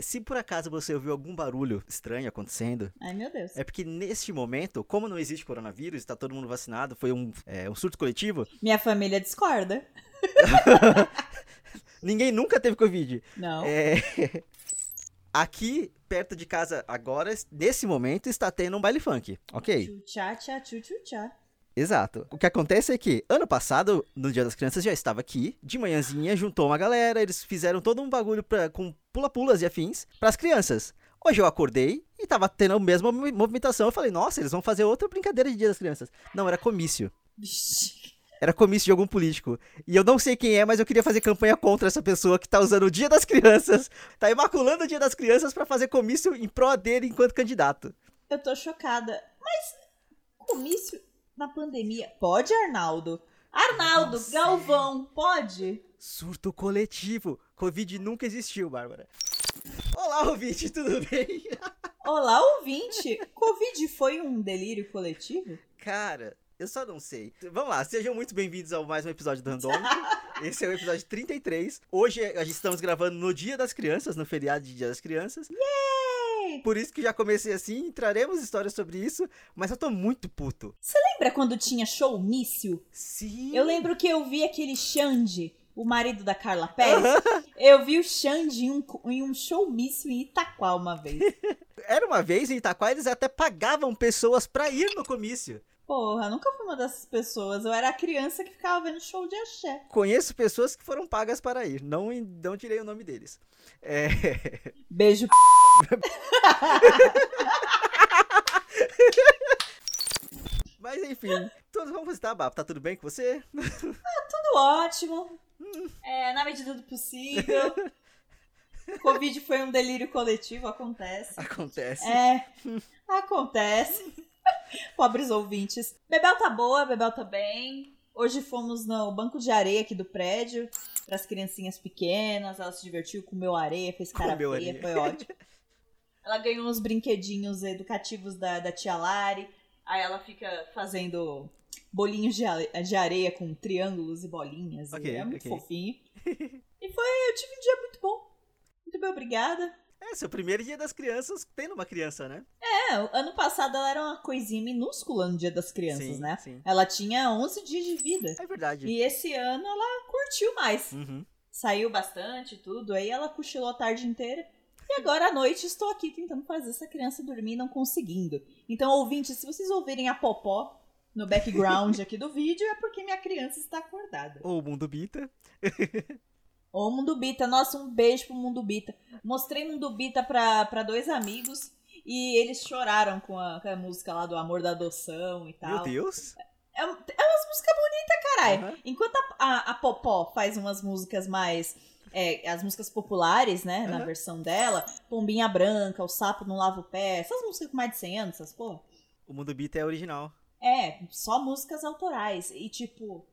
É, se por acaso você ouviu algum barulho estranho acontecendo, Ai, meu Deus. é porque neste momento, como não existe coronavírus, está todo mundo vacinado, foi um, é, um surto coletivo, Minha família discorda. ninguém nunca teve Covid. Não. É, aqui, perto de casa, agora, nesse momento, está tendo um baile funk, ok? Tchá, tchá, tchá. Exato. O que acontece é que, ano passado, no Dia das Crianças, já estava aqui, de manhãzinha, juntou uma galera, eles fizeram todo um bagulho pra, com pula-pulas e afins pras crianças. Hoje eu acordei e tava tendo a mesma movi- movimentação. Eu falei, nossa, eles vão fazer outra brincadeira de Dia das Crianças. Não, era comício. Era comício de algum político. E eu não sei quem é, mas eu queria fazer campanha contra essa pessoa que tá usando o Dia das Crianças, tá imaculando o Dia das Crianças pra fazer comício em pró dele enquanto candidato. Eu tô chocada. Mas comício na pandemia. Pode, Arnaldo? Arnaldo, Nossa. Galvão, pode? Surto coletivo. Covid nunca existiu, Bárbara. Olá, ouvinte, tudo bem? Olá, ouvinte. Covid foi um delírio coletivo? Cara, eu só não sei. Vamos lá, sejam muito bem-vindos ao mais um episódio do Randômico. Esse é o episódio 33. Hoje a gente estamos gravando no Dia das Crianças, no feriado de Dia das Crianças. Por isso que já comecei assim, traremos histórias sobre isso, mas eu tô muito puto. Lembra quando tinha showmício? Sim. Eu lembro que eu vi aquele Xande, o marido da Carla Pérez. Eu vi o Xande em um, em um showmício em Itaquá uma vez. Era uma vez em Itaquá, eles até pagavam pessoas pra ir no comício. Porra, nunca fui uma dessas pessoas. Eu era a criança que ficava vendo show de axé. Conheço pessoas que foram pagas para ir, não, não tirei o nome deles. É... Beijo. Mas enfim, todos vamos visitar, Babo. Tá tudo bem com você? Tudo ótimo. É, na medida do possível. Covid foi um delírio coletivo, acontece. Acontece. É, acontece. Pobres ouvintes. Bebel tá boa, Bebel tá bem. Hoje fomos no banco de areia aqui do prédio, para as criancinhas pequenas. Ela se divertiu, comeu areia, fez cara Comeu feia, areia. foi ótimo. Ela ganhou uns brinquedinhos educativos da, da tia Lari. Aí ela fica fazendo bolinhos de, de areia com triângulos e bolinhas. e Ok, é muito ok. fofinho. E foi, eu tive um dia muito bom. Muito bem, obrigada. É, seu primeiro dia das crianças tendo uma criança, né? É, ano passado ela era uma coisinha minúscula no Dia das Crianças, sim, né? Sim. Ela tinha 11 dias de vida. É verdade. E esse ano ela curtiu mais. Uhum. Saiu bastante e tudo. Aí ela cochilou a tarde inteira. E agora à noite estou aqui tentando fazer essa criança dormir e não conseguindo. Então, ouvintes, se vocês ouvirem a popó no background aqui do vídeo, é porque minha criança está acordada. Ou o Mundo Bita. Ô, Mundo Bita, nossa, um beijo pro Mundo Bita. Mostrei Mundo Bita pra, pra dois amigos e eles choraram com a, com a música lá do Amor da Adoção e tal. Meu Deus. É, é umas músicas bonitas, caralho. Aham. Enquanto a, a, a Popó faz umas músicas mais. é, as músicas populares, né? Na Aham. versão dela. Pombinha Branca, O Sapo Não Lava o Pé. Essas músicas com mais de 100 anos, essas porra. O Mundo Bita é original. É, só músicas autorais. E tipo.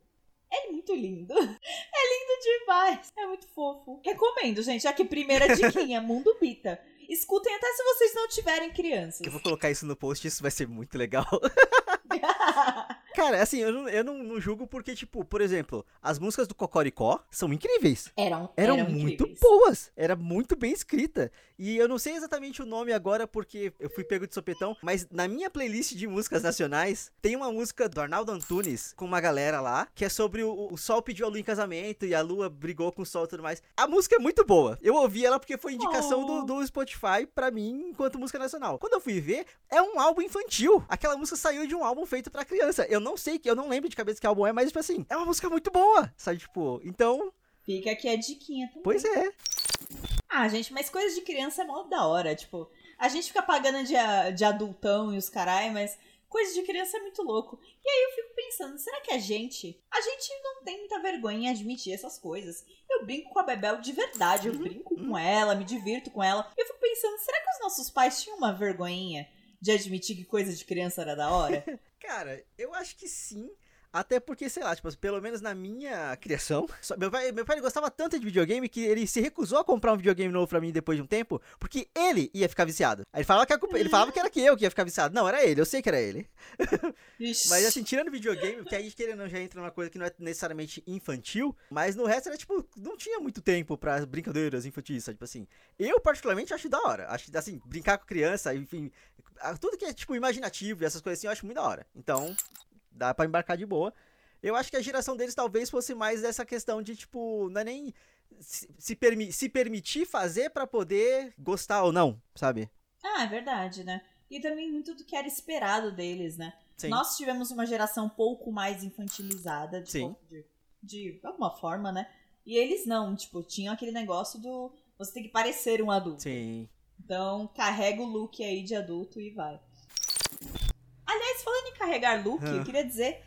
É muito lindo. É lindo demais. É muito fofo. Recomendo, gente. Aqui, primeira diquinha, Mundo Bita. Escutem até se vocês não tiverem crianças. Eu vou colocar isso no post, isso vai ser muito legal. Cara, assim, eu, não, eu não, não julgo porque, tipo, por exemplo, as músicas do Cocoricó são incríveis. eram, Eram, eram muito incríveis. boas. Era muito bem escrita. E eu não sei exatamente o nome agora porque eu fui pego de sopetão, mas na minha playlist de músicas nacionais tem uma música do Arnaldo Antunes com uma galera lá, que é sobre o, o sol pediu a lua em casamento e a lua brigou com o sol e tudo mais. A música é muito boa. Eu ouvi ela porque foi indicação Oh. do, do Spotify pra mim enquanto música nacional. Quando eu fui ver, é um álbum infantil. Aquela música saiu de um álbum feito pra criança. Eu não sei, que eu não lembro de cabeça que álbum é, mas tipo assim, é uma música muito boa. Sabe, tipo, então, Fica aqui a diquinha também. pois é. Ah, gente, mas coisa de criança é mó da hora. Tipo, a gente fica pagando de, de adultão e os carai, mas coisa de criança é muito louco. E aí eu fico pensando, será que a gente. A gente não tem muita vergonha em admitir essas coisas. Eu brinco com a Bebel de verdade, eu Uhum, brinco uhum. com ela, me divirto com ela. Eu fico pensando, será que os nossos pais tinham uma vergonhinha de admitir que coisa de criança era da hora? Cara, eu acho que sim. Até porque, sei lá, tipo, pelo menos na minha criação, só- meu, pai, meu pai gostava tanto de videogame que ele se recusou a comprar um videogame novo pra mim depois de um tempo, porque ele ia ficar viciado. Aí ele falava que, culpa- ele falava que era que eu que ia ficar viciado. Não, era ele, eu sei que era ele. Mas assim, tirando videogame, porque a gente querendo não já entra numa coisa que não é necessariamente infantil, mas no resto era tipo, não tinha muito tempo pra brincadeiras infantis, sabe? Tipo assim, eu particularmente acho da hora. Acho que assim, brincar com criança, enfim, tudo que é tipo imaginativo e essas coisas assim, eu acho muito da hora. Então, dá pra embarcar de boa. Eu acho que a geração deles talvez fosse mais essa questão de tipo, não é nem se, se, permi se permitir fazer pra poder gostar ou não, sabe? Ah, é verdade, né? E também muito do que era esperado deles, né? Sim. Nós tivemos uma geração um pouco mais infantilizada, de, Sim. de, de alguma forma, né? E eles não, tipo, tinham aquele negócio do você tem que parecer um adulto. Sim. Então, carrega o look aí de adulto e vai. Carregar Ah. eu queria dizer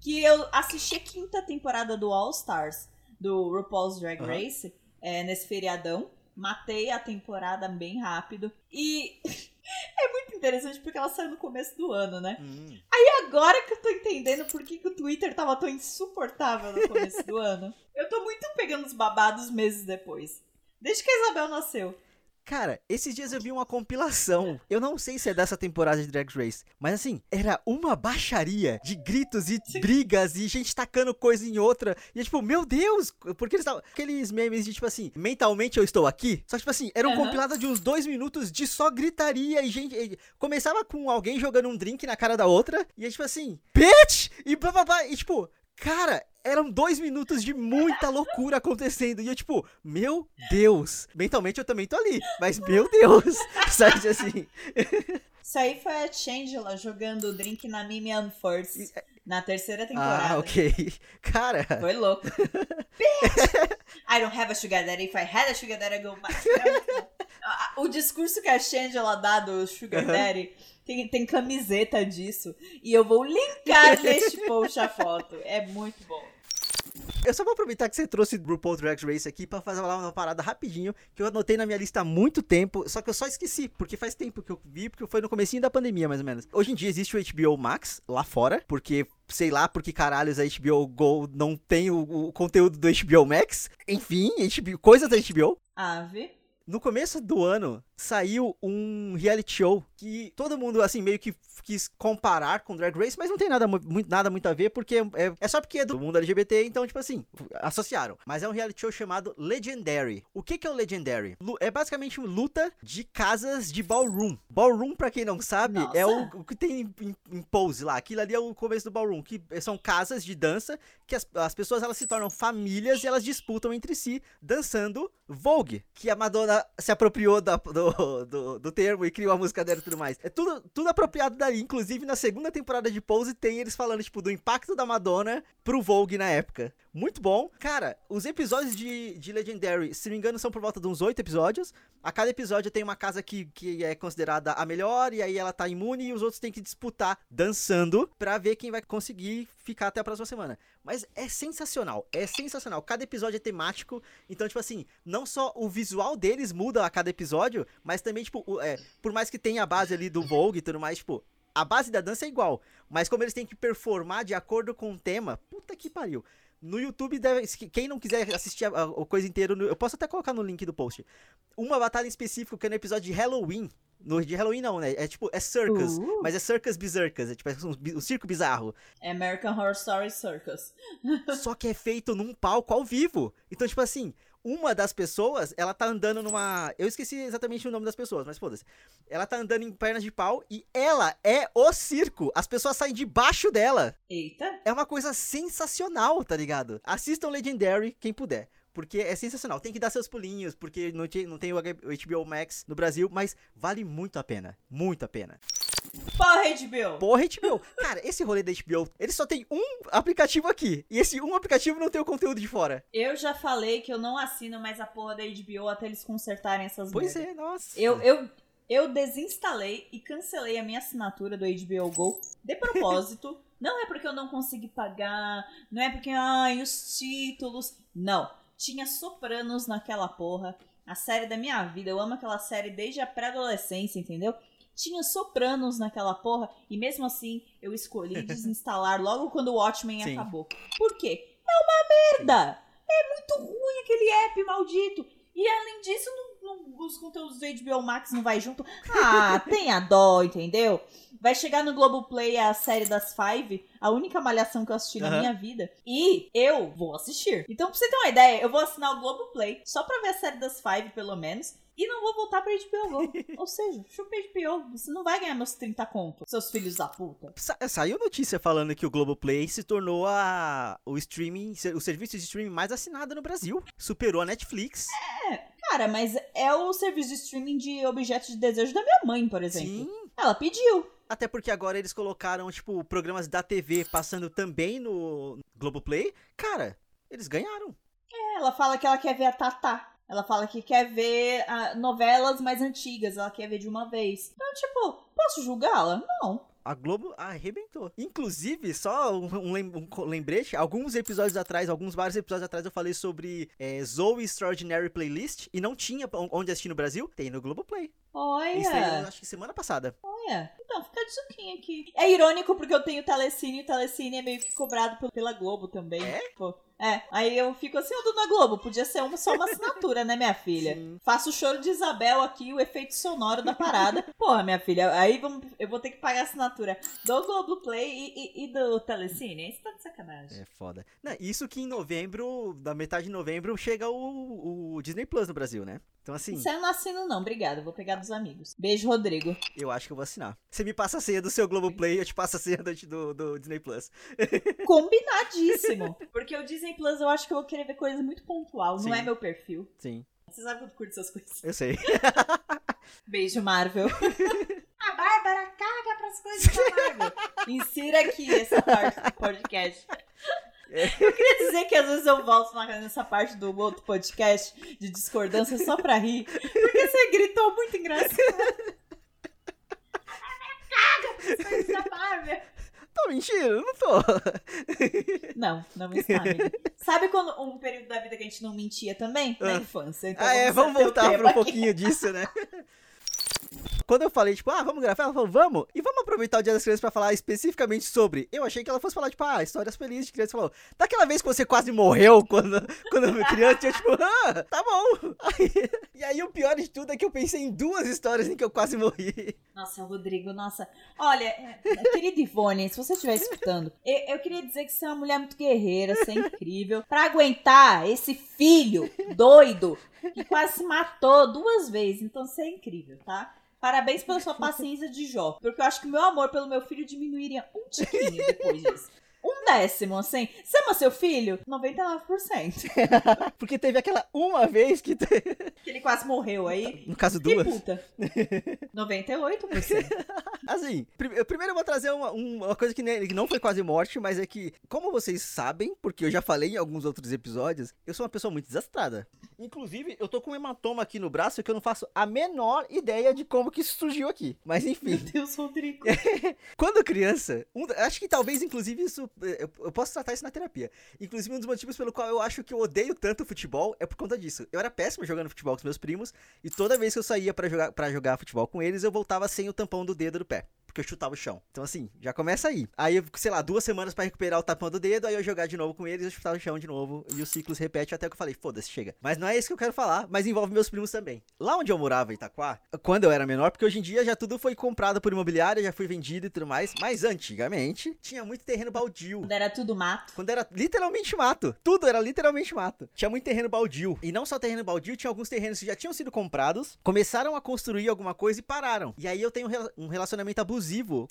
que eu assisti a quinta temporada do All Stars, do RuPaul's Drag. Race, é, nesse feriadão. Matei a temporada bem rápido. E é muito interessante porque ela saiu no começo do ano, né? Hum. E agora que eu tô entendendo por que, que o Twitter tava tão insuportável no começo do ano, eu tô muito pegando os babados meses depois. Desde que a Isabel nasceu. Cara, esses dias eu vi uma compilação. Eu não sei se é dessa temporada de Drag Race, mas assim, era uma baixaria de gritos e Sim. brigas e gente tacando coisa em outra. E é tipo, meu Deus, porque eles estavam. Aqueles memes de tipo assim, mentalmente eu estou aqui. Só que, tipo assim, era um Aham. compilado de uns dois minutos de só gritaria e gente. e começava com alguém jogando um drink na cara da outra. E é tipo assim, bitch! E blá blá blá. E tipo, cara. Eram dois minutos de muita loucura acontecendo. E eu, tipo, meu Deus. Mentalmente eu também tô ali. Mas, meu Deus. Sabe assim? Isso aí foi a Shangela jogando o drink na Mimi Unforce na terceira Ah, temporada. ok. Cara. Foi louco. Bitch! I don't have a sugar daddy. If I had a sugar daddy, I go back. Ah, O discurso que a Shangela dá do sugar daddy tem, tem camiseta disso. E eu vou linkar neste post a foto. É muito bom. Eu só vou aproveitar que você trouxe RuPaul Drag Race aqui pra fazer uma parada rapidinho, que eu anotei na minha lista há muito tempo, só que eu só esqueci, porque faz tempo que eu vi, porque foi no comecinho da pandemia, mais ou menos. Hoje em dia existe o HBO Max lá fora, porque sei lá porque caralhos a HBO Go não tem o, o conteúdo do HBO Max. Enfim, HBO, coisas da HBO. Ave. No começo do ano, saiu um reality show que todo mundo, assim, meio que quis comparar com Drag Race, mas não tem nada, mu- muito, nada muito a ver, porque é, é só porque é do mundo LGBT, então, tipo assim, associaram. Mas é um reality show chamado Legendary. O que, que é o Legendary? É basicamente uma luta de casas de ballroom. Ballroom, pra quem não sabe, Nossa. é o, o que tem em, em- em pose lá. Aquilo ali é o começo do ballroom, que são casas de dança que as, as pessoas elas se tornam famílias e elas disputam entre si dançando Vogue, que a Madonna se apropriou da- do, do, do termo e criou a música dela e tudo mais. É tudo, tudo apropriado daí. Inclusive, na segunda temporada de Pose tem eles falando, tipo, do impacto da Madonna pro Vogue na época. Muito bom. Cara, os episódios de, de Legendary, se não me engano, são por volta de uns oito episódios. A cada episódio tem uma casa que, que é considerada a melhor, e aí ela tá imune, e os outros têm que disputar dançando pra ver quem vai conseguir ficar até a próxima semana. Mas é sensacional, é sensacional. Cada episódio é temático, então, tipo assim, não só o visual deles muda a cada episódio, mas também, tipo, é, por mais que tenha a base ali do Vogue e tudo mais, tipo, a base da dança é igual. Mas como eles têm que performar de acordo com o tema, puta que pariu. No YouTube, deve, quem não quiser assistir a, a- a coisa inteira, eu posso até colocar no link do post. Uma batalha em específico que é no episódio de Halloween. No de Halloween não, né? É tipo, é circus. Uh. Mas é circus bizarcas. É tipo é um, um circo bizarro. É American Horror Story Circus. Só que é feito num palco ao vivo. Então, tipo assim, uma das pessoas, ela tá andando numa. Eu esqueci exatamente o nome das pessoas, mas foda-se. Ela tá andando em pernas de pau e ela é o circo. As pessoas saem debaixo dela. Eita. É uma coisa sensacional, tá ligado? Assistam Legendary, quem puder. Porque é sensacional. Tem que dar seus pulinhos, porque não tem, não tem o HBO Max no Brasil, mas vale muito a pena. Muito a pena. Porra, HBO. Porra, HBO. Cara, esse rolê da HBO, ele só tem um aplicativo aqui. E esse um aplicativo não tem o conteúdo de fora. Eu já falei que eu não assino mais a porra da HBO até eles consertarem essas Pois merda. é, nossa. Eu, eu, eu desinstalei e cancelei a minha assinatura do HBO Go de propósito. não é porque eu não consegui pagar, não é porque, ai, os títulos. Não. Tinha Sopranos naquela porra. A série da minha vida. Eu amo aquela série desde a pré-adolescência, entendeu? Tinha Sopranos naquela porra. E mesmo assim, eu escolhi desinstalar logo quando o Watchmen Sim. acabou. Por quê? É uma merda! É muito ruim aquele app maldito. E além disso, não- não- os conteúdos do HBO Max não vai junto. Ah, tenha dó, entendeu? Vai chegar no Globoplay a série das Five, a única malhação que eu assisti na Aham. minha vida. E eu vou assistir. Então, pra você ter uma ideia, eu vou assinar o Globoplay só pra ver a série das Five, pelo menos. E não vou voltar pra HBO Go. Ou seja, chupa HBO. Você não vai ganhar meus 30 contos, seus filhos da puta. Sa- saiu notícia falando que o Globoplay se tornou a, o streaming, o serviço de streaming mais assinado no Brasil. Superou a Netflix. Cara, mas é o serviço de streaming de objetos de desejo da minha mãe, por exemplo. Sim. Ela pediu. Até porque agora eles colocaram, tipo, programas da TV passando também no Globoplay. Cara, eles ganharam. É, Ela fala que ela quer ver a Tatá. Ela fala que quer ver ah, novelas mais antigas, ela quer ver de uma vez. Então, tipo, posso julgá-la? Não. A Globo arrebentou. Inclusive, só um, um lembrete, alguns episódios atrás, alguns vários episódios atrás eu falei sobre é, Zoe Extraordinary Playlist e não tinha on- onde assistir no Brasil. Tem no Globoplay. Olha, acho que semana passada. olha. Então, fica de suquinho aqui. É irônico porque eu tenho Telecine e o Telecine é meio que cobrado pel- pela Globo também. É? Tipo, é, aí eu fico assim, ô Dona Globo, podia ser uma, só uma assinatura, né, minha filha? Sim. Faço o choro de Isabel aqui, o efeito sonoro da parada. Porra, minha filha, aí vamos, eu vou ter que pagar a assinatura do Globoplay e, e, e do Telecine. Isso tá de sacanagem. É foda. Não, isso que em novembro, da metade de novembro, chega o, o Disney Plus no Brasil, né? Então, assim, Isso eu não assino, não. Obrigada. Vou pegar dos amigos. Beijo, Rodrigo. eu acho que eu vou assinar. Você me passa a senha do seu Globoplay, eu te passo a senha do, do, Disney Plus. Combinadíssimo. Porque o Disney Plus eu acho que eu vou querer ver coisa muito pontual. Não Sim. é meu perfil. Sim, Você sabe quando curte essas coisas. eu sei. Beijo, Marvel. a Bárbara caga pras coisas da Marvel. Insira aqui essa parte do podcast. Eu queria dizer que às vezes eu volto na- nessa parte do outro podcast de discordância só pra rir. Porque você gritou muito engraçado. Tô mentindo, não tô. Não, não está, amiga. Sabe quando um período da vida que a gente não mentia também? Na Ah. infância. Então ah, é, vamos voltar pra um pouquinho disso, né? Quando eu falei, tipo, ah, vamos gravar, ela falou, vamos. E vamos aproveitar o Dia das Crianças pra falar especificamente sobre. Eu achei que ela fosse falar, tipo, ah, histórias felizes de criança. Falou, daquela vez que você quase morreu quando, quando criança, eu, tipo, ah, tá bom. Aí- e aí o pior de tudo é que eu pensei em duas histórias em que eu quase morri. Nossa, Rodrigo, nossa. Olha, é, querida Ivone, se você estiver escutando, eu, eu queria dizer que você é uma mulher muito guerreira, você é incrível. Pra aguentar esse filho doido que quase se matou duas vezes. Então você é incrível, tá? Parabéns pela sua paciência de Jó. Porque eu acho que meu amor pelo meu filho diminuiria um tiquinho depois disso. Um décimo, assim. Você ama seu filho? 99%. Porque teve aquela uma vez que. te- Que ele quase morreu aí. No caso, Que duas. puta. 98%. Assim, eu- primeiro eu vou trazer uma, um- uma coisa que, que não foi quase morte, mas é que, como vocês sabem, porque eu já falei em alguns outros episódios, eu sou uma pessoa muito desastrada. Inclusive, eu tô com um hematoma aqui no braço que eu não faço a menor ideia de como que isso surgiu aqui. Mas Meu enfim, Deus, Rodrigo. quando criança, um acho que talvez, inclusive, isso. Eu, eu posso tratar isso na terapia. Inclusive, um dos motivos pelo qual eu acho que eu odeio tanto futebol é por conta disso. Eu era péssimo jogando futebol com os meus primos, e toda vez que eu saía pra jogar, pra jogar futebol com eles, eu voltava sem o tampão do dedo do pé. Porque eu chutava o chão. Então, assim, já começa aí. Aí, eu, sei lá, duas semanas pra recuperar o tampão do dedo, aí eu jogar de novo com eles, eu chutava o chão de novo. E o ciclo se repete até que eu falei, foda-se, chega. Mas não é isso que eu quero falar, mas envolve meus primos também. Lá onde eu morava, em Itaquá, quando eu era menor, porque hoje em dia já tudo foi comprado por imobiliária, já foi vendido e tudo mais. Mas antigamente, tinha muito terreno baldio. Quando era tudo mato. Quando era literalmente mato. Tudo era literalmente mato. Tinha muito terreno baldio. E não só terreno baldio, tinha alguns terrenos que já tinham sido comprados, começaram a construir alguma coisa e pararam. E aí eu tenho um relacionamento abusivo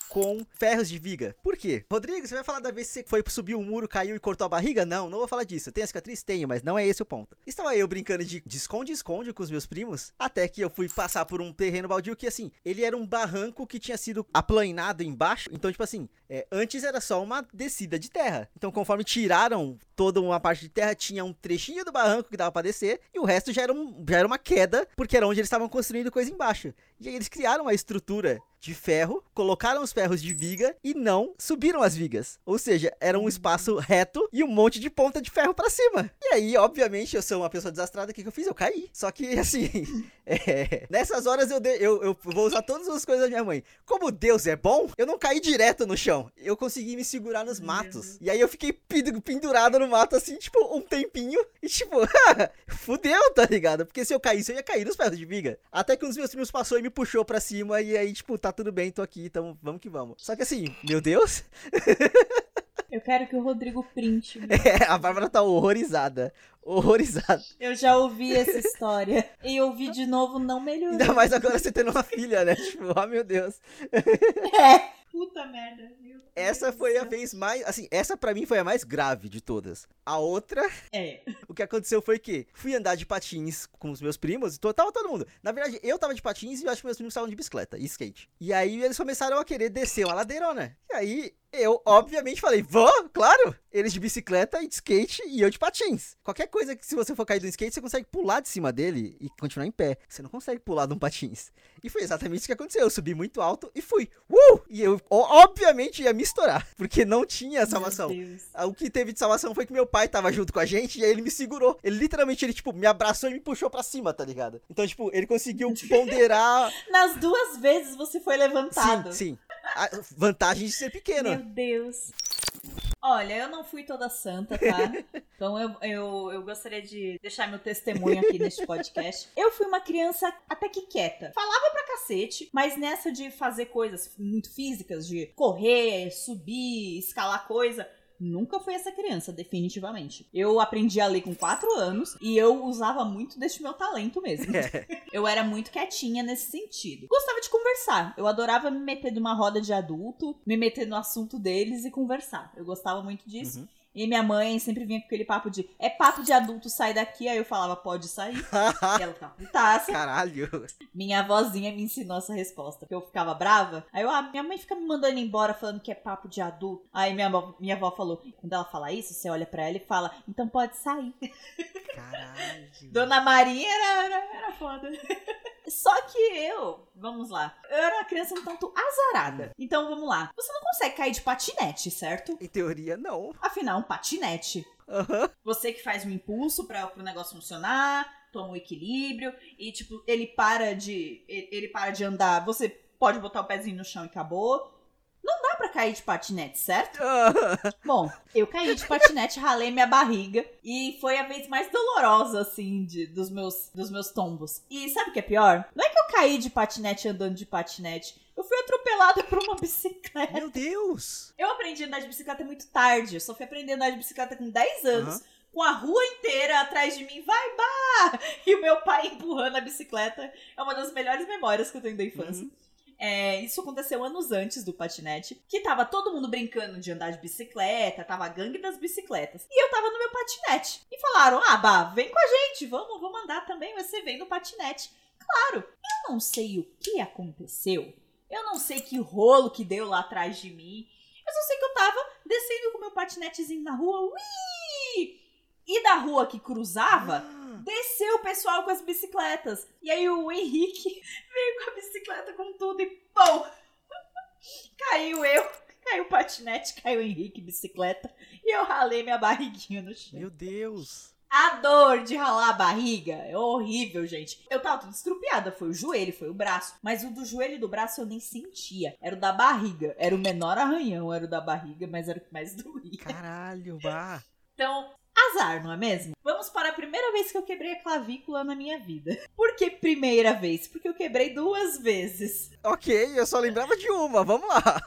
com ferros de viga. Por quê? Rodrigo, você vai falar da vez que você foi subir um muro, caiu e cortou a barriga? Não, não vou falar disso. Tem a cicatriz? Tenho, mas não é esse o ponto. Estava eu brincando de de esconde-esconde com os meus primos, até que eu fui passar por um terreno baldio que, assim, ele era um barranco que tinha sido aplanado embaixo. Então, tipo assim, é, antes era só uma descida de terra. Então, conforme tiraram toda uma parte de terra, tinha um trechinho do barranco que dava pra descer, e o resto já era, um, já era uma queda, porque era onde eles estavam construindo coisa embaixo. E aí eles criaram uma estrutura de ferro, colocaram os ferros de viga e não subiram as vigas. Ou seja, era um espaço reto e um monte de ponta de ferro para cima. E aí, obviamente, eu sou uma pessoa desastrada, o que, que eu fiz? Eu caí. Só que, assim, é, nessas horas eu, de, eu, eu vou usar todas as coisas da minha mãe. Como Deus é bom, eu não caí direto no chão. Eu consegui me segurar nos matos. E aí eu fiquei pendurado no mato, assim, tipo, um tempinho. E tipo, fudeu, tá ligado? Porque se eu caísse, eu ia cair nos ferros de viga. Até que um dos meus primos passou e me puxou pra cima. E aí, tipo, tá tudo bem, tô aqui, então vamos que vamos. Só que assim, meu Deus. Eu quero que o Rodrigo printe. É, a Bárbara tá horrorizada. Horrorizada. Eu já ouvi essa história. E ouvi de novo não melhorou. Ainda mais agora você tendo uma filha, né? Tipo, oh meu Deus. É. Puta merda. Meu essa foi a vez mais. Assim, essa para mim foi a mais grave de todas. A outra. É. O que aconteceu foi que fui andar de patins com os meus primos. E tava todo mundo. Na verdade, eu tava de patins e eu acho que meus primos estavam de bicicleta e skate. E aí eles começaram a querer descer uma ladeirona. E aí eu, obviamente, falei, vou, claro! Eles de bicicleta e de skate e eu de patins. Qualquer coisa que, se você for cair do skate, você consegue pular de cima dele e continuar em pé. Você não consegue pular de um patins. E foi exatamente isso que aconteceu. Eu subi muito alto e fui. Uh! E eu, obviamente, ia me estourar, porque não tinha salvação. O que teve de salvação foi que meu pai tava junto com a gente e aí ele me segurou. Ele literalmente, ele, tipo, me abraçou e me puxou pra cima, tá ligado? Então, tipo, ele conseguiu ponderar. Nas duas vezes você foi levantado. Sim, sim. Vantagem de ser pequeno. Meu Deus. Olha, eu não fui toda santa, tá? Então eu, eu, eu gostaria de deixar meu testemunho aqui neste podcast. Eu fui uma criança até que quieta. Falava pra cacete, mas nessa de fazer coisas muito físicas, de correr, subir, escalar coisa, Nunca fui essa criança, definitivamente. Eu aprendi a ler com 4 anos e eu usava muito deste meu talento mesmo. É. eu era muito quietinha nesse sentido. Gostava de conversar. Eu adorava me meter numa roda de adulto, me meter no assunto deles e conversar. Eu gostava muito disso. Uhum. E minha mãe sempre vinha com aquele papo de é papo de adulto, sai daqui. Aí eu falava, pode sair. e ela ficava putaça. Caralho. Minha avózinha me ensinou essa resposta. Porque eu ficava brava. Aí eu, ah, minha mãe fica me mandando embora falando que é papo de adulto. Aí minha avó, minha avó falou: quando ela fala isso, você olha para ela e fala, então pode sair. Caralho. Dona Maria era, era, era foda. Só que eu, vamos lá, eu era uma criança um tanto azarada. Então vamos lá. Você não consegue cair de patinete, certo? Em teoria, não. Afinal, um patinete. Uhum. Você que faz um impulso para o negócio funcionar, toma o equilíbrio e tipo, ele para de ele para de andar, você pode botar o pezinho no chão e acabou. Não dá pra cair de patinete, certo? Bom, eu caí de patinete, ralei minha barriga e foi a vez mais dolorosa, assim, de, dos, meus, dos meus tombos. E sabe o que é pior? Não é que eu caí de patinete andando de patinete. Eu fui atropelada por uma bicicleta. Meu Deus! Eu aprendi a andar de bicicleta muito tarde. Eu só fui aprender a andar de bicicleta com 10 anos. Uhum com a rua inteira atrás de mim, vai, bah! E o meu pai empurrando a bicicleta. É uma das melhores memórias que eu tenho da infância. Uhum. É, isso aconteceu anos antes do patinete, que tava todo mundo brincando de andar de bicicleta, tava a gangue das bicicletas. E eu tava no meu patinete. E falaram: ah, Bah, vem com a gente, vamos, vamos andar também, você vem no patinete. Claro, eu não sei o que aconteceu. Eu não sei que rolo que deu lá atrás de mim. Eu só sei que eu tava descendo com meu patinetezinho na rua. Ui! E da rua que cruzava, desceu o pessoal com as bicicletas. E aí o Henrique veio com a bicicleta com tudo e pão! Caiu eu, caiu o patinete, caiu o Henrique, bicicleta. E eu ralei minha barriguinha no chão. Meu Deus! A dor de ralar a barriga é horrível, gente. Eu tava tudo estrupiada, foi o joelho, foi o braço. Mas o do joelho e do braço eu nem sentia. Era o da barriga. Era o menor arranhão, era o da barriga, mas era o que mais doía. Caralho, bah. Então, Azar, não é mesmo? Vamos para a primeira vez que eu quebrei a clavícula na minha vida. Por que primeira vez? Porque eu quebrei duas vezes. Ok, eu só lembrava de uma, vamos lá.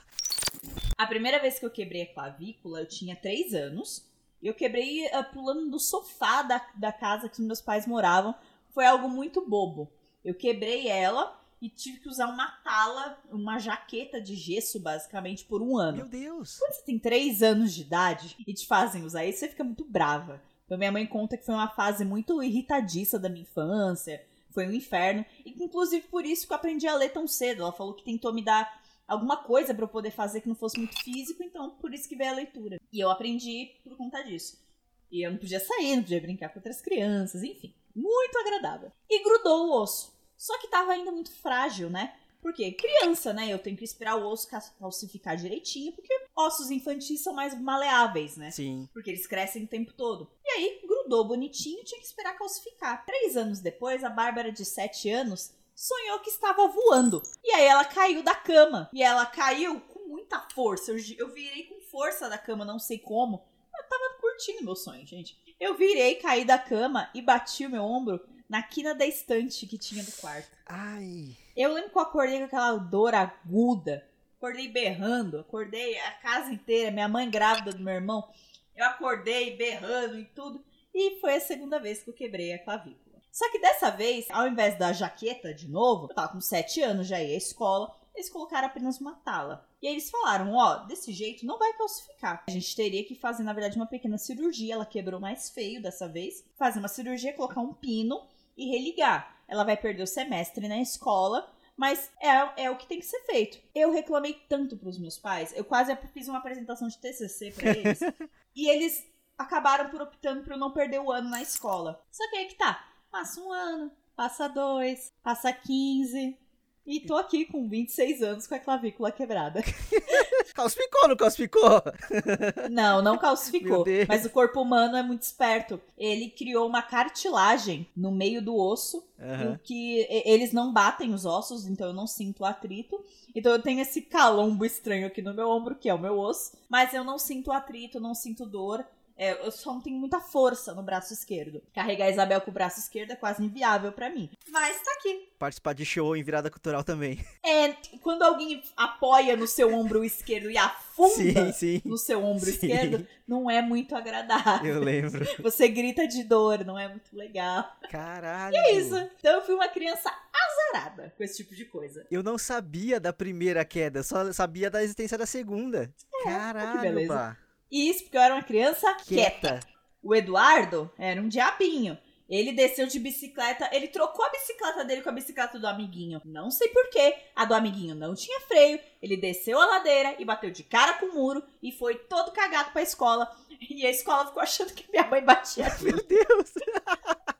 A primeira vez que eu quebrei a clavícula, eu tinha três anos. Eu quebrei uh, pulando do sofá da, da casa que meus pais moravam. Foi algo muito bobo. Eu quebrei ela e tive que usar uma tala, uma jaqueta de gesso, basicamente, por um ano. Meu Deus! Quando você tem três anos de idade e te fazem usar isso, você fica muito brava. Então minha mãe conta que foi uma fase muito irritadiça da minha infância, foi um inferno, e inclusive por isso que eu aprendi a ler tão cedo. Ela falou que tentou me dar alguma coisa para eu poder fazer que não fosse muito físico, então por isso que veio a leitura. E eu aprendi por conta disso. E eu não podia sair, não podia brincar com outras crianças, enfim. Muito agradável. E grudou o osso. Só que tava ainda muito frágil, né? Porque criança, né? Eu tenho que esperar o osso calcificar direitinho, porque ossos infantis são mais maleáveis, né? Sim. Porque eles crescem o tempo todo. E aí, grudou bonitinho, tinha que esperar calcificar. Três anos depois, a Bárbara, de sete anos, sonhou que estava voando. E aí ela caiu da cama. E ela caiu com muita força. Eu, eu virei com força da cama, não sei como. Eu tava curtindo meu sonho, gente. Eu virei, caí da cama e bati o meu ombro na quina da estante que tinha do quarto. Ai. Eu lembro que eu acordei com aquela dor aguda. Acordei berrando, acordei a casa inteira, minha mãe grávida do meu irmão. Eu acordei berrando e tudo. E foi a segunda vez que eu quebrei a clavícula. Só que dessa vez, ao invés da jaqueta de novo, eu tava com 7 anos, já ia à escola, eles colocaram apenas uma tala. E aí eles falaram, ó, desse jeito não vai calcificar. A gente teria que fazer, na verdade, uma pequena cirurgia. Ela quebrou mais feio dessa vez. Fazer uma cirurgia, colocar um pino e religar. Ela vai perder o semestre na escola, mas é, é o que tem que ser feito. Eu reclamei tanto pros meus pais, eu quase fiz uma apresentação de TCC para eles, e eles acabaram por optando por eu não perder o ano na escola. Só que aí que tá, passa um ano, passa dois, passa 15, e tô aqui com 26 anos com a clavícula quebrada. calcificou, não calcificou? Não, não calcificou. Mas o corpo humano é muito esperto. Ele criou uma cartilagem no meio do osso, uhum. que eles não batem os ossos, então eu não sinto atrito. Então eu tenho esse calombo estranho aqui no meu ombro, que é o meu osso, mas eu não sinto atrito, não sinto dor. É, eu só não tenho muita força no braço esquerdo. Carregar a Isabel com o braço esquerdo é quase inviável para mim. Mas tá aqui. Participar de show em virada cultural também. É, quando alguém apoia no seu ombro esquerdo e afunda sim, sim. no seu ombro sim. esquerdo, não é muito agradável. Eu lembro. Você grita de dor, não é muito legal. Caralho. E é isso. Então eu fui uma criança azarada com esse tipo de coisa. Eu não sabia da primeira queda, só sabia da existência da segunda. É, Caralho, que beleza. Pá. Isso porque eu era uma criança quieta. quieta. O Eduardo era um diabinho. Ele desceu de bicicleta, ele trocou a bicicleta dele com a bicicleta do amiguinho. Não sei porquê. A do amiguinho não tinha freio. Ele desceu a ladeira e bateu de cara com o muro e foi todo cagado pra escola. E a escola ficou achando que minha mãe batia Meu Deus!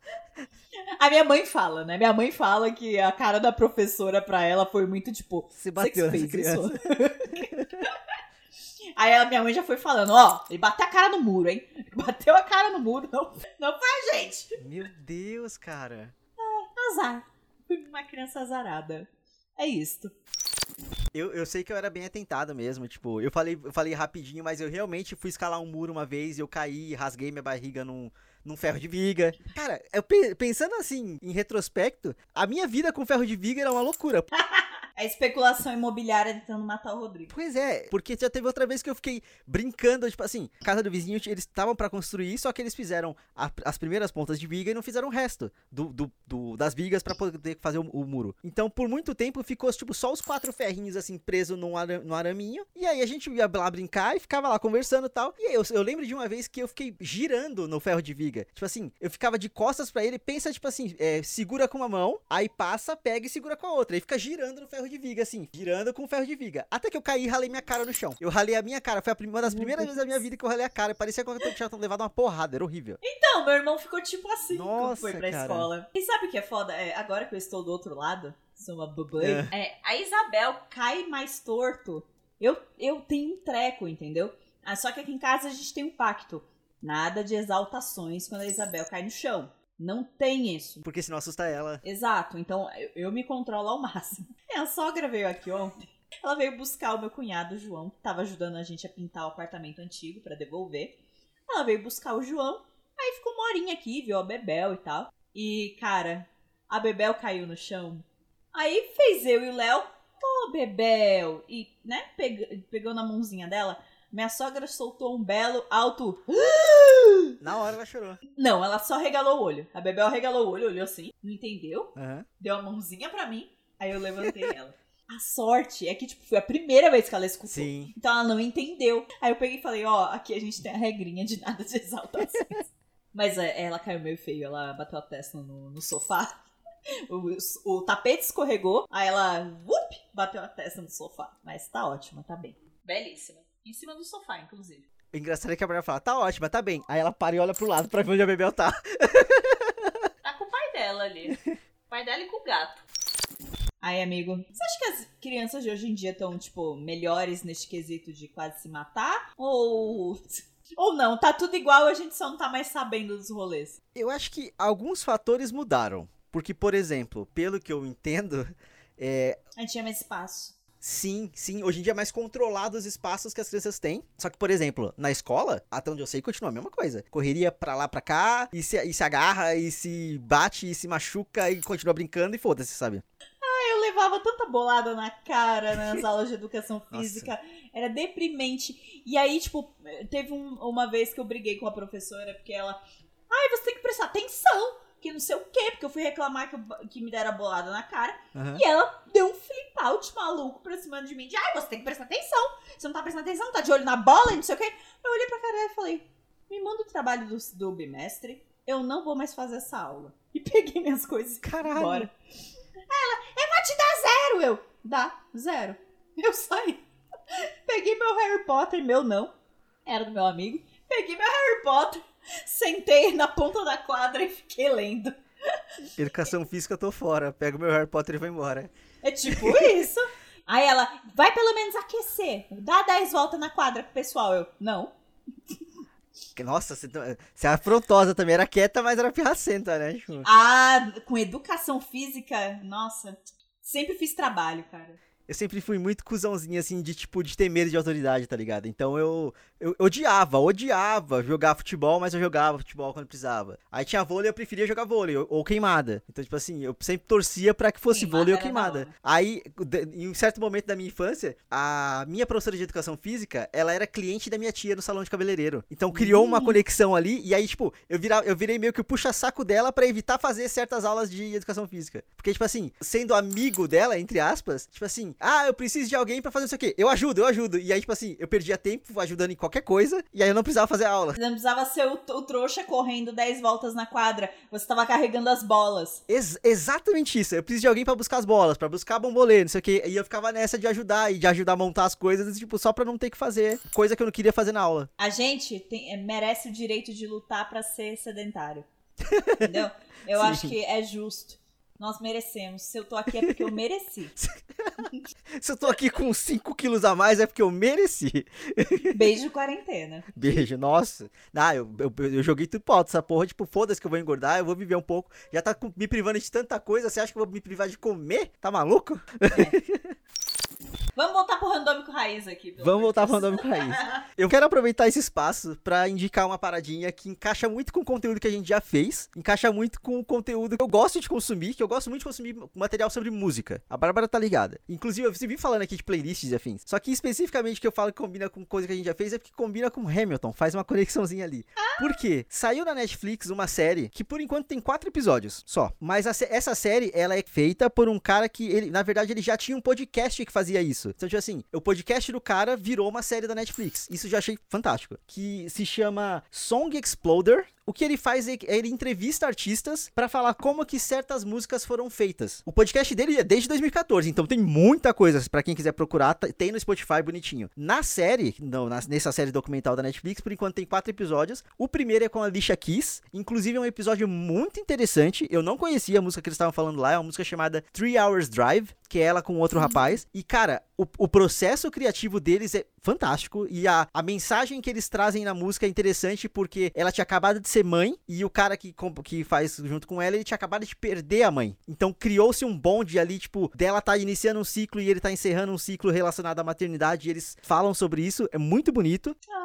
A minha mãe fala, né? Minha mãe fala que a cara da professora pra ela foi muito tipo. Se bateu nessa criança. Aí a minha mãe já foi falando, ó, ele bateu a cara no muro, hein? Bateu a cara no muro, não, não foi a gente. Meu Deus, cara. É, azar. Fui uma criança azarada. É isto. Eu, eu sei que eu era bem atentado mesmo, tipo, eu falei, eu falei rapidinho, mas eu realmente fui escalar um muro uma vez, eu caí, rasguei minha barriga num, num ferro de viga. Cara, eu pensando assim, em retrospecto, a minha vida com ferro de viga era uma loucura. A especulação imobiliária tentando matar o Rodrigo. Pois é, porque já teve outra vez que eu fiquei brincando, tipo assim, casa do vizinho, eles estavam para construir, só que eles fizeram a, as primeiras pontas de viga e não fizeram o resto do, do, do das vigas para poder fazer o, o, muro. Então, por muito tempo, ficou, tipo, só os quatro ferrinhos, assim, presos num, ara, num araminho. E aí a gente ia lá brincar e ficava lá conversando e tal. E aí eu, eu lembro de uma vez que eu fiquei girando no ferro de viga. Tipo assim, eu ficava de costas para ele, pensa, tipo assim, é, segura com uma mão, aí passa, pega e segura com a outra. Aí fica girando no ferro ferro de viga, assim, girando com ferro de viga. Até que eu caí e ralei minha cara no chão. Eu ralei a minha cara. Foi uma das primeiras vezes da minha vida que eu ralei a cara. Parecia que eu tinha levado uma porrada. Era horrível. Então, meu irmão ficou tipo assim Nossa, quando foi pra cara. escola. E sabe o que é foda? É, agora que eu estou do outro lado, sou uma babãe. É. é. a Isabel cai mais torto. Eu, eu tenho um treco, entendeu? Ah, só que aqui em casa a gente tem um pacto. Nada de exaltações quando a Isabel cai no chão. Não tem isso. Porque senão assusta ela. Exato. Então eu, eu me controlo ao máximo. A sogra veio aqui ontem. Ela veio buscar o meu cunhado, o João, que tava ajudando a gente a pintar o apartamento antigo para devolver. Ela veio buscar o João. Aí ficou uma horinha aqui, viu a Bebel e tal. E, cara, a Bebel caiu no chão. Aí fez eu e o Léo, ô oh, Bebel! E, né, pegou, pegou na mãozinha dela. Minha sogra soltou um belo alto. Na hora ela chorou. Não, ela só regalou o olho. A Bebel regalou o olho, olhou assim, não entendeu. Uhum. Deu a mãozinha pra mim, aí eu levantei ela. A sorte é que, tipo, foi a primeira vez que ela escutou. Sim. Então ela não entendeu. Aí eu peguei e falei, ó, oh, aqui a gente tem a regrinha de nada de exaltações. Mas é, ela caiu meio feio, ela bateu a testa no, no sofá. O, o, tapete escorregou, aí ela, bateu a testa no sofá. Mas tá ótima, tá bem. Belíssima. Em cima do sofá, inclusive. O engraçado é que a mulher fala, tá ótima, tá bem. Aí ela para e olha pro lado pra ver onde a Bebel tá. Tá com o pai dela ali. O pai dela e com o gato. Aí, amigo, você acha que as crianças de hoje em dia estão, tipo, melhores neste quesito de quase se matar? Ou. Ou não, tá tudo igual, a gente só não tá mais sabendo dos rolês. Eu acho que alguns fatores mudaram. Porque, por exemplo, pelo que eu entendo, é, A gente tinha mais espaço. Sim, sim. Hoje em dia é mais controlado os espaços que as crianças têm. Só que, por exemplo, na escola, até onde eu sei, continua a mesma coisa. Correria pra lá, pra cá, e se, e se agarra, e se bate, e se machuca, e continua brincando, e foda-se, sabe? Eu levava tanta bolada na cara nas aulas de educação física. Era deprimente. E aí, tipo, teve um- uma vez que eu briguei com a professora, porque ela. Ai, você tem que prestar atenção. Que não sei o quê, porque eu fui reclamar que, eu- que me deram bolada na cara. Aham. E ela deu um flip out maluco pra cima de mim. De, ai, você tem que prestar atenção. Você não tá prestando atenção, tá de olho na bola e não sei o quê. Eu olhei pra cara e falei, me manda o trabalho do, do bimestre. Eu não vou mais fazer essa aula. E peguei minhas coisas e fui Caralho. embora. Ela, eu vou te dar zero. Eu, dá, zero. Eu saí. Peguei meu Harry Potter, meu não. Era do meu amigo. Peguei meu Harry Potter, sentei na ponta da quadra e fiquei lendo. Educação física, eu tô fora. Pego meu Harry Potter e vou embora. É tipo isso. Aí ela, vai pelo menos aquecer. Dá 10 voltas na quadra pro pessoal. Eu, não. Nossa, você, você é afrontosa também. Era quieta, mas era pirracenta, né? Ah, com educação física, nossa. Sempre fiz trabalho, cara. eu sempre fui muito cuzãozinho, assim, de tipo, de ter medo de autoridade, tá ligado? Então eu, eu odiava, odiava jogar futebol, mas eu jogava futebol quando precisava. Aí tinha vôlei, eu preferia jogar vôlei, ou, ou queimada. Então, tipo assim, eu sempre torcia pra que fosse Queimada vôlei ou queimada. Aí, em um certo momento da minha infância, a minha professora de educação física, ela era cliente da minha tia no salão de cabeleireiro. Então criou uma conexão ali, e aí, tipo, eu, vira, eu virei meio que o puxa-saco dela pra evitar fazer certas aulas de educação física. Porque, tipo assim, sendo amigo dela, entre aspas, tipo assim, ah, eu preciso de alguém pra fazer não sei o quê. Eu ajudo, eu ajudo. E aí, tipo assim, eu perdia tempo ajudando em qualquer coisa, e aí eu não precisava fazer aula. Você não precisava ser o, o trouxa correndo 10 voltas na quadra. Você tava carregando as bolas. Ex- exatamente isso. Eu preciso de alguém pra buscar as bolas, pra buscar bombolê, não sei o quê. E eu ficava nessa de ajudar e de ajudar a montar as coisas, tipo, só pra não ter que fazer coisa que eu não queria fazer na aula. A gente tem- é, merece o direito de lutar pra ser sedentário. Entendeu? Eu Sim. acho que é justo. Nós merecemos. Se eu tô aqui é porque eu mereci. Se eu tô aqui com 5 quilos a mais é porque eu mereci. Beijo quarentena. Beijo, nossa. Ah, eu, eu, eu joguei tudo pro alto essa porra. Tipo, foda-se que eu vou engordar, eu vou viver um pouco. Já tá me privando de tanta coisa, você acha que eu vou me privar de comer? Tá maluco? Vamos voltar pro randômico raiz aqui. Vamos voltar pro. Randômico Raiz. Eu quero aproveitar esse espaço pra indicar uma paradinha que encaixa muito com o conteúdo que a gente já fez, encaixa muito com o conteúdo que eu gosto de consumir, que eu gosto muito de consumir material sobre música. A Bárbara tá ligada. Inclusive, eu vi falando aqui de playlists e afins. Só que especificamente que eu falo que combina com coisa que a gente já fez é porque combina com Hamilton, faz uma conexãozinha ali. Por quê? Saiu na Netflix uma série que por enquanto tem quatro episódios só. Mas essa série, ela é feita por um cara que, ele, na verdade, ele já tinha um podcast que fazia isso. Então, tipo assim, o podcast do cara virou uma série da Netflix. Isso eu já achei fantástico. Que se chama Song Exploder. O que ele faz é ele entrevista artistas pra falar como que certas músicas foram feitas. O podcast dele é desde 2014, então tem muita coisa Pra quem quiser procurar. tá- Tem no Spotify bonitinho. Na série, não, nessa série documental da Netflix, por enquanto tem quatro episódios. O primeiro é com a Alicia Keys, inclusive é um episódio muito interessante. Eu não conhecia a música que eles estavam falando lá, é uma música chamada Three Hours Drive, que é ela com outro rapaz. E cara, o, o processo criativo deles é fantástico e a, a mensagem que eles trazem na música é interessante porque ela tinha acabado de ser mãe e o cara que, que faz junto com ela, ele tinha acabado de perder a mãe. Então criou-se um bonde ali, tipo, dela tá iniciando um ciclo e ele tá encerrando um ciclo relacionado à maternidade e eles falam sobre isso, é muito bonito. Oh.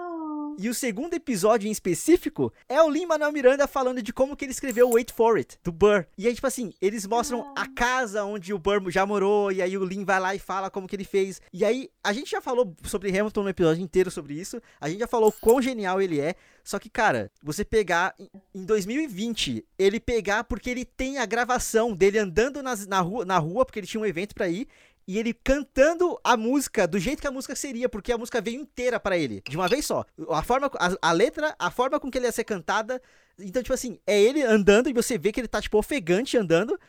E o segundo episódio em específico é o Lin-Manuel Miranda falando de como que ele escreveu Wait For It, do Burr. E aí, tipo assim, eles mostram a casa onde o Burr já morou, e aí o Lin vai lá e fala como que ele fez. E aí, a gente já falou sobre Hamilton no episódio inteiro sobre isso, a gente já falou quão genial ele é, só que, cara, você pegar em- em 2020, ele pegar porque ele tem a gravação dele andando nas- na, rua, na rua, porque ele tinha um evento pra ir, e ele cantando a música do jeito que a música seria, porque a música veio inteira pra ele, de uma vez só. A forma, a, a letra, a forma com que ele ia ser cantada. Então, tipo assim, é ele andando e você vê que ele tá, tipo, ofegante andando.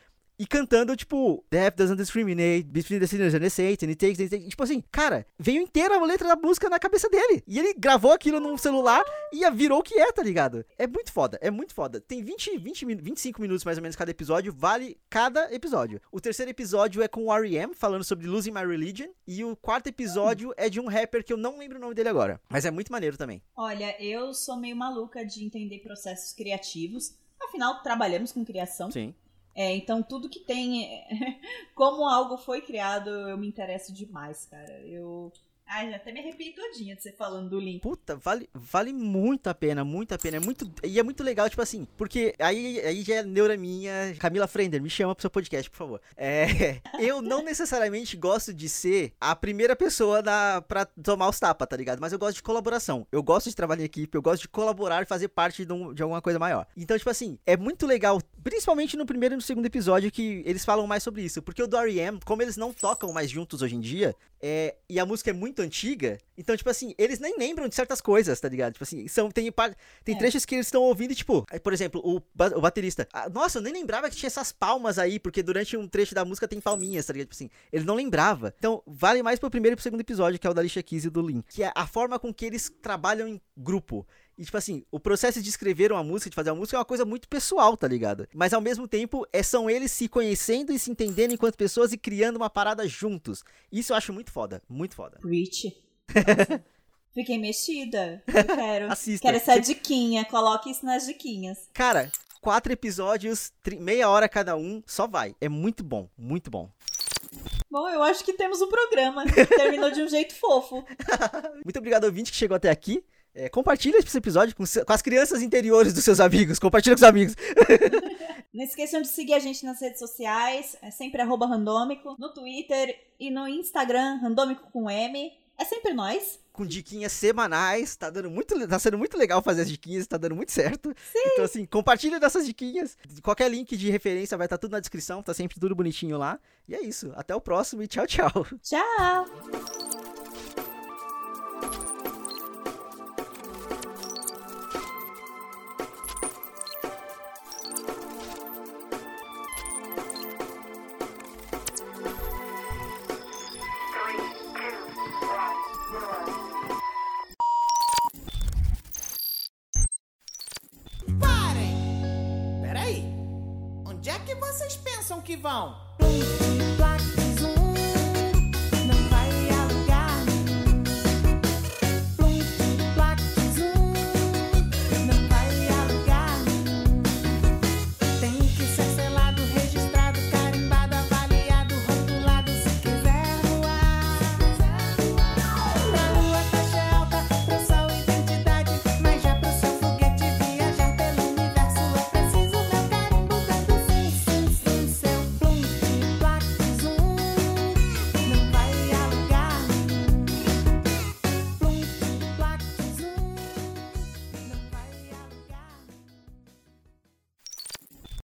E cantando, tipo, Death doesn't discriminate between the sinners and the Satan, it takes, it takes. Tipo assim, cara, veio inteira a letra da música na cabeça dele. E ele gravou aquilo num celular e virou o que é, tá ligado? É muito foda, é muito foda. Tem 20, 20, 25 minutos mais ou menos cada episódio, vale cada episódio. O terceiro episódio é com o R.E.M., falando sobre Losing My Religion. E o quarto episódio é de um rapper que eu não lembro o nome dele agora. Mas é muito maneiro também. Olha, eu sou meio maluca de entender processos criativos. Afinal, trabalhamos com criação. Sim. É, então tudo que tem, como algo foi criado, eu me interesso demais, cara. Eu Ai, até me arrepiei todinha de você falando do Link. Puta, vale, vale muito a pena, muito a pena. É muito, e é muito legal, tipo assim, porque aí, aí já é neura minha. Camila Frender, me chama pro seu podcast, por favor. É, eu não necessariamente gosto de ser a primeira pessoa da, pra tomar os tapas, tá ligado? Mas eu gosto de colaboração. Eu gosto de trabalhar em equipe, eu gosto de colaborar e fazer parte de, um, de alguma coisa maior. Então, tipo assim, é muito legal, principalmente no primeiro e no segundo episódio, que eles falam mais sobre isso. Porque o do R.E.M., como eles não tocam mais juntos hoje em dia, é, e a música é muito antiga, então, tipo assim, eles nem lembram de certas coisas, tá ligado? Tipo assim, são, tem, tem é. trechos que eles estão ouvindo, tipo, por exemplo, o, o baterista. Ah, nossa, eu nem lembrava que tinha essas palmas aí, porque durante um trecho da música tem palminhas, tá ligado? Tipo assim, ele não lembrava. Então, vale mais pro primeiro e pro segundo episódio, que é o da Alicia Keys e do Lin, que é a forma com que eles trabalham em grupo. E, tipo assim, o processo de escrever uma música, de fazer uma música, é uma coisa muito pessoal, tá ligado? Mas ao mesmo tempo, é, são eles se conhecendo e se entendendo enquanto pessoas e criando uma parada juntos. Isso eu acho muito foda, muito foda. Rich. Fiquei mexida. Eu quero. Assista. Quero essa diquinha. Coloque isso nas diquinhas. Cara, quatro episódios, meia hora cada um, só vai. É muito bom, muito bom. Bom, eu acho que temos um programa. Terminou de um jeito fofo. muito obrigado, ouvinte, que chegou até aqui. É, compartilha esse episódio com, com, as crianças interiores dos seus amigos. Compartilha com os amigos. Não esqueçam de seguir a gente nas redes sociais. É sempre arroba randômico. No Twitter e no Instagram, randômico com M. É sempre nós. Com diquinhas semanais. Tá dando muito. Tá sendo muito legal fazer as diquinhas, tá dando muito certo. Sim. Então, assim, compartilha dessas diquinhas. Qualquer link de referência vai estar tá tudo na descrição. Tá sempre tudo bonitinho lá. E é isso. Até o próximo e tchau, tchau. Tchau. Vão. Placa.